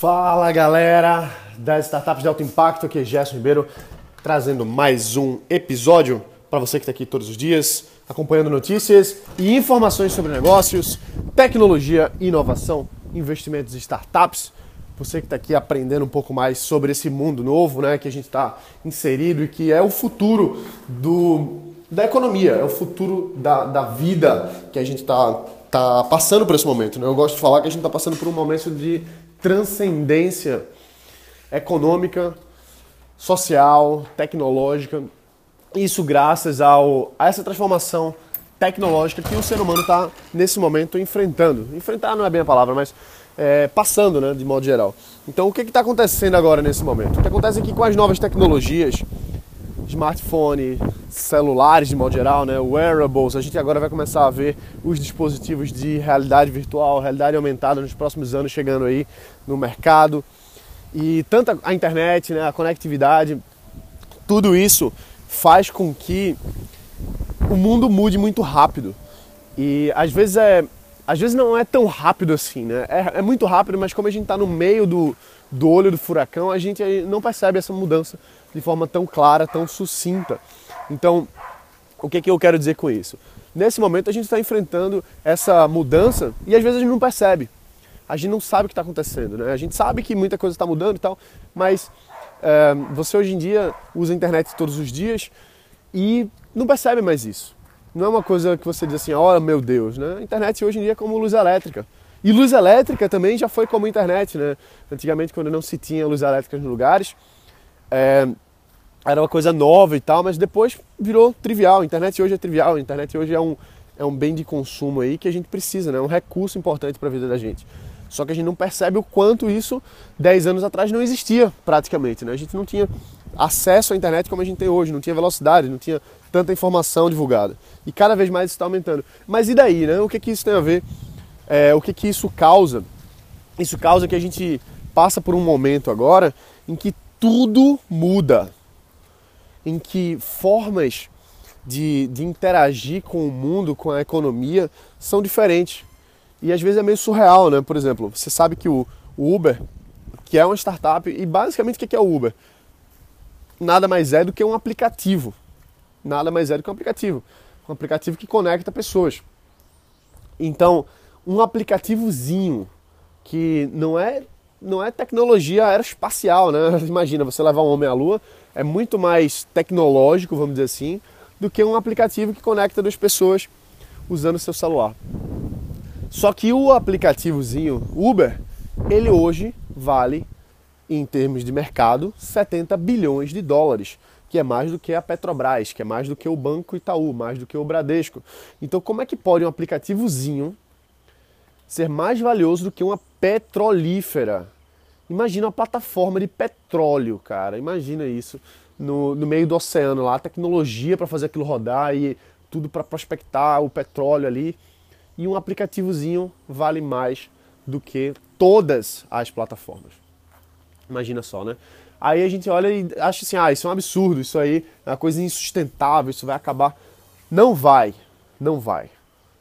Fala galera das startups de alto impacto, aqui é Gerson Ribeiro trazendo mais um episódio para você que está aqui todos os dias, acompanhando notícias e informações sobre negócios, tecnologia, inovação, investimentos e startups. Você que está aqui aprendendo um pouco mais sobre esse mundo novo, né, que a gente está inserido e que é o futuro do, da economia, é o futuro da, da vida que a gente está tá passando por esse momento. Né? Eu gosto de falar que a gente está passando por um momento de transcendência econômica, social, tecnológica. Isso graças ao, a essa transformação tecnológica que o ser humano está nesse momento enfrentando. Enfrentar não é bem a palavra, mas é, passando, né, de modo geral. Então, o que está acontecendo agora nesse momento? O que acontece é com as novas tecnologias, smartphone, celulares de modo geral, né, wearables, a gente agora vai começar a ver os dispositivos de realidade virtual, realidade aumentada nos próximos anos chegando aí no mercado. E tanto a internet, né, a conectividade, tudo isso faz com que o mundo mude muito rápido. E às vezes é às vezes não é tão rápido assim, né? É, é muito rápido, mas como a gente está no meio do, do olho do furacão, a gente não percebe essa mudança de forma tão clara, tão sucinta. Então, o que, que eu quero dizer com isso? Nesse momento a gente está enfrentando essa mudança e às vezes a gente não percebe. A gente não sabe o que está acontecendo, né? A gente sabe que muita coisa está mudando e tal, mas é, você hoje em dia usa a internet todos os dias e não percebe mais isso. Não é uma coisa que você diz assim, oh meu Deus, né? A internet hoje em dia é como luz elétrica. E luz elétrica também já foi como internet, né? Antigamente, quando não se tinha luz elétrica nos lugares, é, era uma coisa nova e tal, mas depois virou trivial. A internet hoje é trivial, a internet hoje é um, é um bem de consumo aí que a gente precisa, né? É um recurso importante para a vida da gente. Só que a gente não percebe o quanto isso 10 anos atrás não existia praticamente, né? A gente não tinha acesso à internet como a gente tem hoje, não tinha velocidade, não tinha tanta informação divulgada. E cada vez mais isso está aumentando. Mas e daí, né? O que, que isso tem a ver? É, o que, que isso causa? Isso causa que a gente passa por um momento agora em que tudo muda. Em que formas de, de interagir com o mundo, com a economia, são diferentes. E às vezes é meio surreal, né? Por exemplo, você sabe que o, o Uber, que é uma startup, e basicamente o que é o Uber? Nada mais é do que um aplicativo nada mais é do que um aplicativo. Um aplicativo que conecta pessoas. Então, um aplicativozinho que não é não é tecnologia aeroespacial, né? Imagina, você levar um homem à lua é muito mais tecnológico, vamos dizer assim, do que um aplicativo que conecta duas pessoas usando seu celular. Só que o aplicativozinho Uber, ele hoje vale, em termos de mercado, 70 bilhões de dólares que é mais do que a Petrobras, que é mais do que o Banco Itaú, mais do que o Bradesco. Então, como é que pode um aplicativozinho ser mais valioso do que uma petrolífera? Imagina uma plataforma de petróleo, cara. Imagina isso no, no meio do oceano lá, tecnologia para fazer aquilo rodar e tudo para prospectar o petróleo ali. E um aplicativozinho vale mais do que todas as plataformas. Imagina só, né? Aí a gente olha e acha assim, ah, isso é um absurdo, isso aí é uma coisa insustentável, isso vai acabar. Não vai, não vai.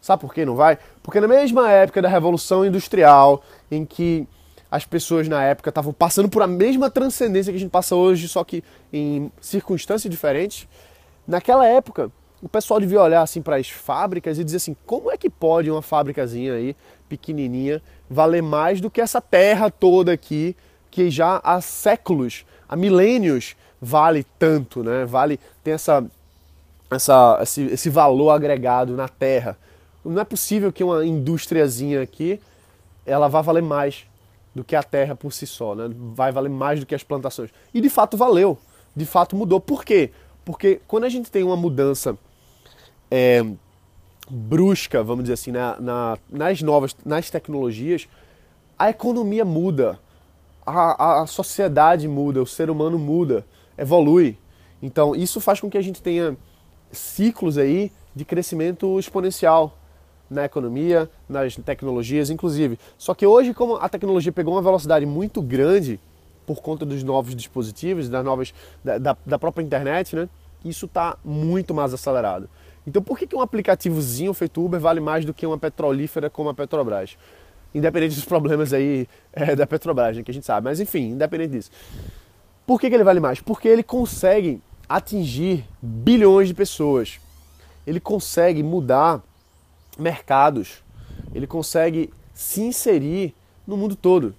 Sabe por que não vai? Porque na mesma época da Revolução Industrial, em que as pessoas na época estavam passando por a mesma transcendência que a gente passa hoje, só que em circunstâncias diferentes, naquela época o pessoal devia olhar assim para as fábricas e dizer assim, como é que pode uma fábricazinha aí, pequenininha, valer mais do que essa terra toda aqui que já há séculos, há milênios, vale tanto, né? Vale, tem essa, essa, esse, esse valor agregado na terra. Não é possível que uma indústriazinha aqui ela vá valer mais do que a terra por si só, né? Vai valer mais do que as plantações. E de fato valeu, de fato mudou. Por quê? Porque quando a gente tem uma mudança é, brusca, vamos dizer assim, na, na, nas novas, nas tecnologias, a economia muda, a, a sociedade muda, o ser humano muda, evolui. Então isso faz com que a gente tenha ciclos aí de crescimento exponencial na economia, nas tecnologias, inclusive. Só que hoje, como a tecnologia pegou uma velocidade muito grande por conta dos novos dispositivos, das novas, da, da, da própria internet, né? Isso está muito mais acelerado. Então, por que, que um aplicativozinho feito Uber vale mais do que uma petrolífera como a Petrobras? independente dos problemas aí é, da Petrobras, né, que a gente sabe, mas enfim, independente disso. Por que, que ele vale mais? Porque ele consegue atingir bilhões de pessoas. Ele consegue mudar mercados. Ele consegue se inserir no mundo todo.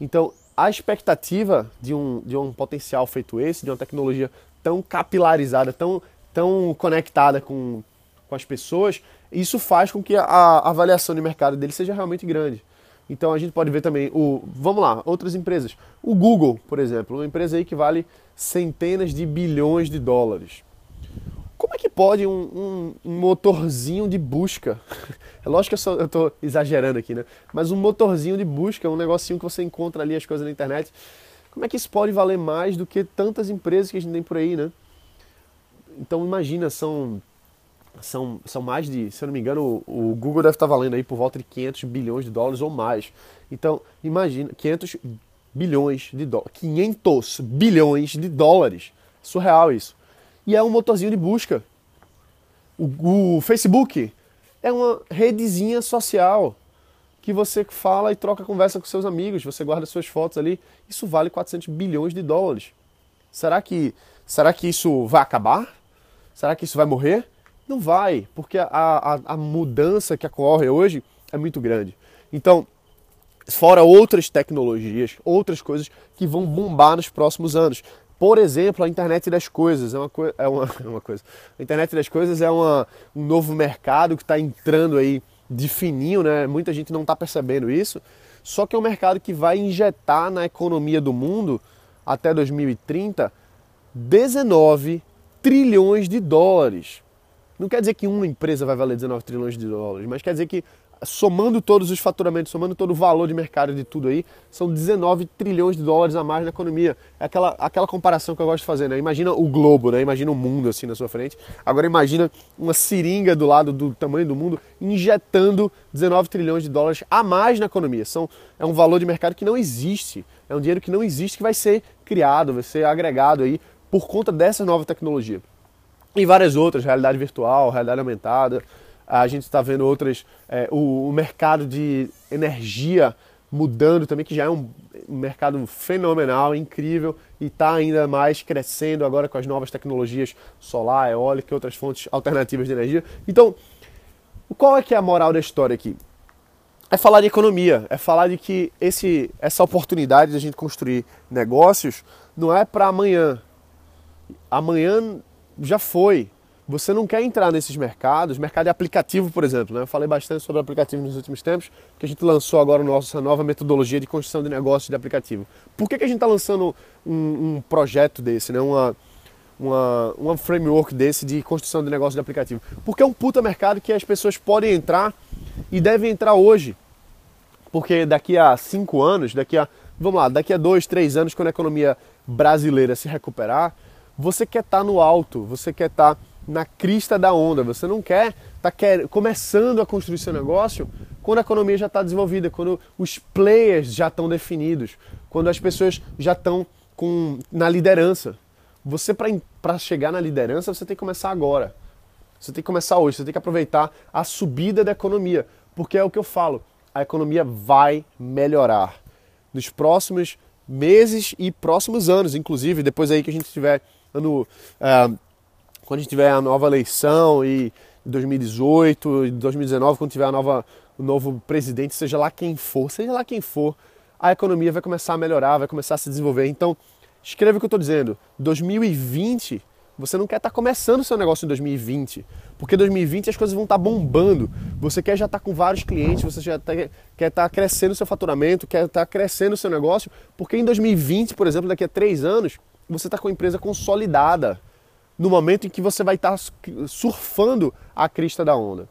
Então, a expectativa de um, de um potencial feito esse, de uma tecnologia tão capilarizada, tão, tão conectada com, com as pessoas, isso faz com que a, a avaliação de mercado dele seja realmente grande. Então a gente pode ver também o, vamos lá, outras empresas. O Google, por exemplo, uma empresa aí que vale centenas de bilhões de dólares. Como é que pode um, um, um motorzinho de busca? É lógico que eu estou exagerando aqui, né? Mas um motorzinho de busca, um negocinho que você encontra ali as coisas na internet. Como é que isso pode valer mais do que tantas empresas que a gente tem por aí, né? Então imagina, são são, são mais de, se eu não me engano, o, o, Google deve estar valendo aí por volta de 500 bilhões de dólares ou mais. Então, imagina, 500 bilhões de dólares. 500 bilhões de dólares. Surreal isso. E é um motorzinho de busca. O, o Facebook é uma redezinha social que você fala e troca conversa com seus amigos, você guarda suas fotos ali. Isso vale 400 bilhões de dólares. Será que, será que isso vai acabar? Será que isso vai morrer? Não vai, porque a, a, a mudança que ocorre hoje é muito grande. Então, fora outras tecnologias, outras coisas que vão bombar nos próximos anos. Por exemplo, a internet das coisas é uma, é uma, é uma coisa. A internet das coisas é uma, um novo mercado que está entrando aí de fininho, né? Muita gente não está percebendo isso. Só que é um mercado que vai injetar na economia do mundo até 2030 19 trilhões de dólares. Não quer dizer que uma empresa vai valer 19 trilhões de dólares, mas quer dizer que somando todos os faturamentos, somando todo o valor de mercado de tudo aí, são 19 trilhões de dólares a mais na economia. É aquela, aquela comparação que eu gosto de fazer, né? Imagina o globo, né? Imagina o mundo assim na sua frente. Agora imagina uma seringa do lado do tamanho do mundo injetando 19 trilhões de dólares a mais na economia. São, é um valor de mercado que não existe. É um dinheiro que não existe que vai ser criado, vai ser agregado aí por conta dessa nova tecnologia e várias outras, realidade virtual, realidade aumentada. A gente está vendo outras, é, o, o, mercado de energia mudando também, que já é um, um mercado fenomenal, incrível e está ainda mais crescendo agora com as novas tecnologias solar, eólica e outras fontes alternativas de energia. Então, qual é que é a moral da história aqui? É falar de economia, é falar de que esse, essa oportunidade de a gente construir negócios não é para amanhã. Amanhã já foi. Você não quer entrar nesses mercados, mercado de aplicativo, por exemplo. Né? Eu falei bastante sobre aplicativo nos últimos tempos, que a gente lançou agora nossa nova metodologia de construção de negócios de aplicativo. Por que, que a gente está lançando um, um, projeto desse, né? uma, uma, uma framework desse de construção de negócio de aplicativo? Porque é um puta mercado que as pessoas podem entrar e devem entrar hoje. Porque daqui a cinco anos, daqui a, vamos lá, daqui a dois, três anos, quando a economia brasileira se recuperar, você quer estar tá no alto, você quer estar tá na crista da onda, você não quer estar tá começando a construir seu negócio quando a economia já está desenvolvida, quando os players já estão definidos, quando as pessoas já estão com, na liderança. Você, para chegar na liderança, você tem que começar agora. Você tem que começar hoje, você tem que aproveitar a subida da economia, porque é o que eu falo, a economia vai melhorar. Nos próximos meses e próximos anos, inclusive, depois aí que a gente tiver ano, é, quando a gente tiver a nova eleição e 2018 e 2019, quando tiver a nova, o novo presidente, seja lá quem for, seja lá quem for, a economia vai começar a melhorar, vai começar a se desenvolver. Então, escreva o que eu estou dizendo. 2020, você não quer estar tá começando o seu negócio em 2020, porque 2020 as coisas vão estar tá bombando. Você quer já estar tá com vários clientes, você já tá, quer estar crescendo o seu faturamento, quer estar crescendo o seu negócio, porque em 2020, por exemplo, daqui a três anos, você está com a empresa consolidada no momento em que você vai estar tá surfando a crista da onda.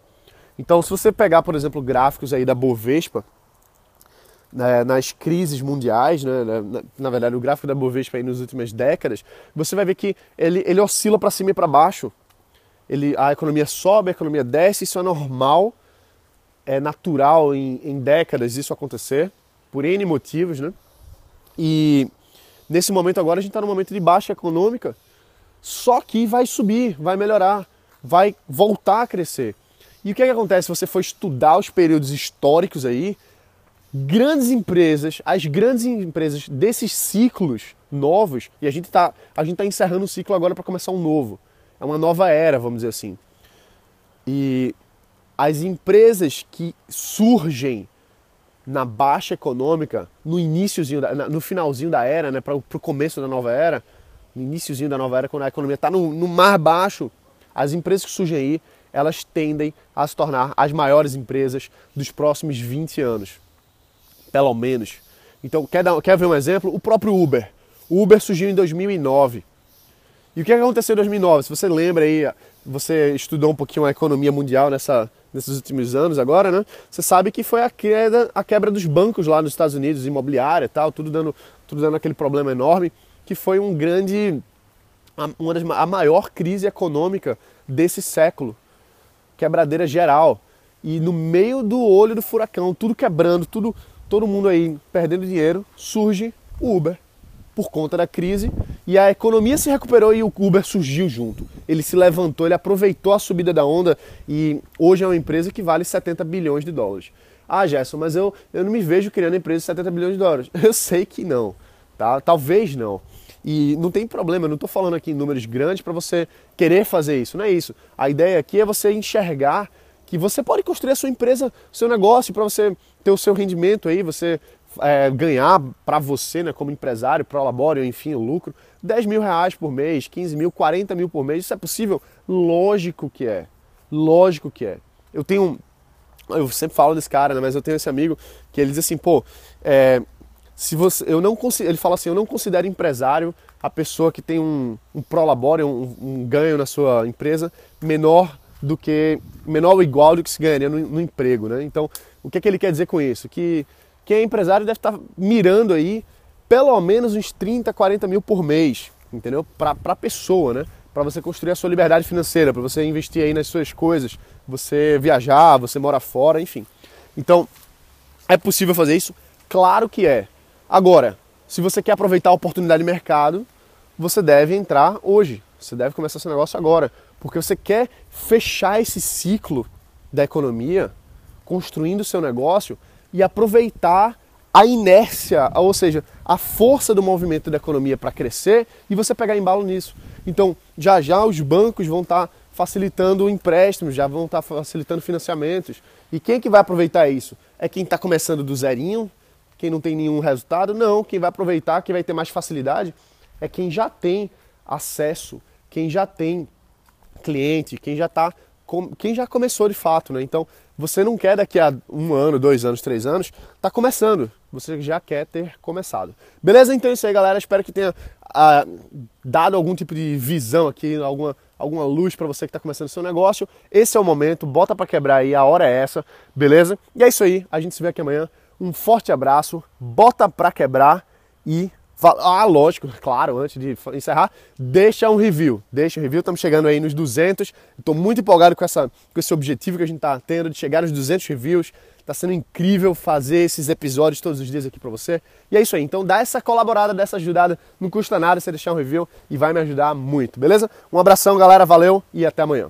Então, se você pegar, por exemplo, gráficos aí da Bovespa, né, nas crises mundiais, né, na, na, verdade, o gráfico da Bovespa aí nas últimas décadas, você vai ver que ele, ele oscila para cima e para baixo. Ele, a economia sobe, a economia desce, isso é normal, é natural em, em décadas isso acontecer, por N motivos, né? E Nesse momento agora a gente está num momento de baixa econômica, só que vai subir, vai melhorar, vai voltar a crescer. E o que, é que acontece se você for estudar os períodos históricos aí? grandes empresas, as grandes empresas desses ciclos novos, e a gente está tá encerrando um ciclo agora para começar um novo. É uma nova era, vamos dizer assim. E as empresas que surgem na baixa econômica, no iníciozinho, no finalzinho da era, né, para o começo da nova era, no iníciozinho da nova era, quando a economia está no, no mar baixo, as empresas que surgem aí, elas tendem a se tornar as maiores empresas dos próximos 20 anos pelo menos. Então, quer, dar, quer ver um exemplo? O próprio Uber. O Uber surgiu em 2009. E o que aconteceu em 2009? Se você lembra aí, você estudou um pouquinho a economia mundial nessa, nesses últimos anos agora, né? Você sabe que foi a queda, a quebra dos bancos lá nos Estados Unidos, imobiliária e tal, tudo dando, tudo dando aquele problema enorme, que foi um grande, uma das, a maior crise econômica desse século. Quebradeira geral. E no meio do olho do furacão, tudo quebrando, tudo todo mundo aí perdendo dinheiro, surge o Uber por conta da crise e a economia se recuperou e o Uber surgiu junto. Ele se levantou, ele aproveitou a subida da onda e hoje é uma empresa que vale 70 bilhões de dólares. Ah, Gerson, mas eu, eu não me vejo criando empresa de 70 bilhões de dólares. Eu sei que não, tá? Talvez não. E não tem problema, eu não estou falando aqui em números grandes para você querer fazer isso, não é isso. A ideia aqui é você enxergar que você pode construir a sua empresa, seu negócio, para você ter o seu rendimento aí, você é, ganhar para você, né, como empresário, pro labore, enfim, lucro, 10 mil reais por mês, 15 mil, 40 mil por mês, isso é possível? Lógico que é. Lógico que é. Eu tenho. Eu sempre falo desse cara, né, mas eu tenho esse amigo que ele diz assim, pô, é, se você, eu não ele fala assim, eu não considero empresário a pessoa que tem um, um prolabore, um, um ganho na sua empresa menor do que menor ou igual do que se ganharia no, no emprego, né? Então, o que, é que ele quer dizer com isso? Que quem é empresário deve estar mirando aí pelo menos uns 30, 40 mil por mês, entendeu? Para a pessoa, né? Para você construir a sua liberdade financeira, para você investir aí nas suas coisas, você viajar, você mora fora, enfim. Então, é possível fazer isso? Claro que é. Agora, se você quer aproveitar a oportunidade de mercado, você deve entrar hoje. Você deve começar seu negócio agora. Porque você quer fechar esse ciclo da economia, construindo seu negócio e aproveitar a inércia, ou seja, a força do movimento da economia para crescer e você pegar embalo nisso. Então, já já os bancos vão estar tá facilitando empréstimos, já vão estar tá facilitando financiamentos. E quem é que vai aproveitar isso? É quem está começando do zerinho, quem não tem nenhum resultado? Não, quem vai aproveitar, quem vai ter mais facilidade, é quem já tem acesso, quem já tem cliente, quem já está quem já começou de fato, né? Então, você não quer daqui a um ano, dois anos, três anos, tá começando. Você já quer ter começado. Beleza? Então é isso aí, galera. Espero que tenha ah, dado algum tipo de visão aqui, alguma, alguma luz para você que está começando o seu negócio. Esse é o momento, bota para quebrar aí, a hora é essa, beleza? E é isso aí, a gente se vê aqui amanhã. Um forte abraço, bota para quebrar e ah, lógico, claro, antes de encerrar, deixa um review. Deixa um review, estamos chegando aí nos 200. Estou muito empolgado com, essa, com esse objetivo que a gente está tendo de chegar nos 200 reviews. Está sendo incrível fazer esses episódios todos os dias aqui para você. E é isso aí, então dá essa colaborada, dessa ajudada. Não custa nada você deixar um review e vai me ajudar muito, beleza? Um abração, galera, valeu e até amanhã.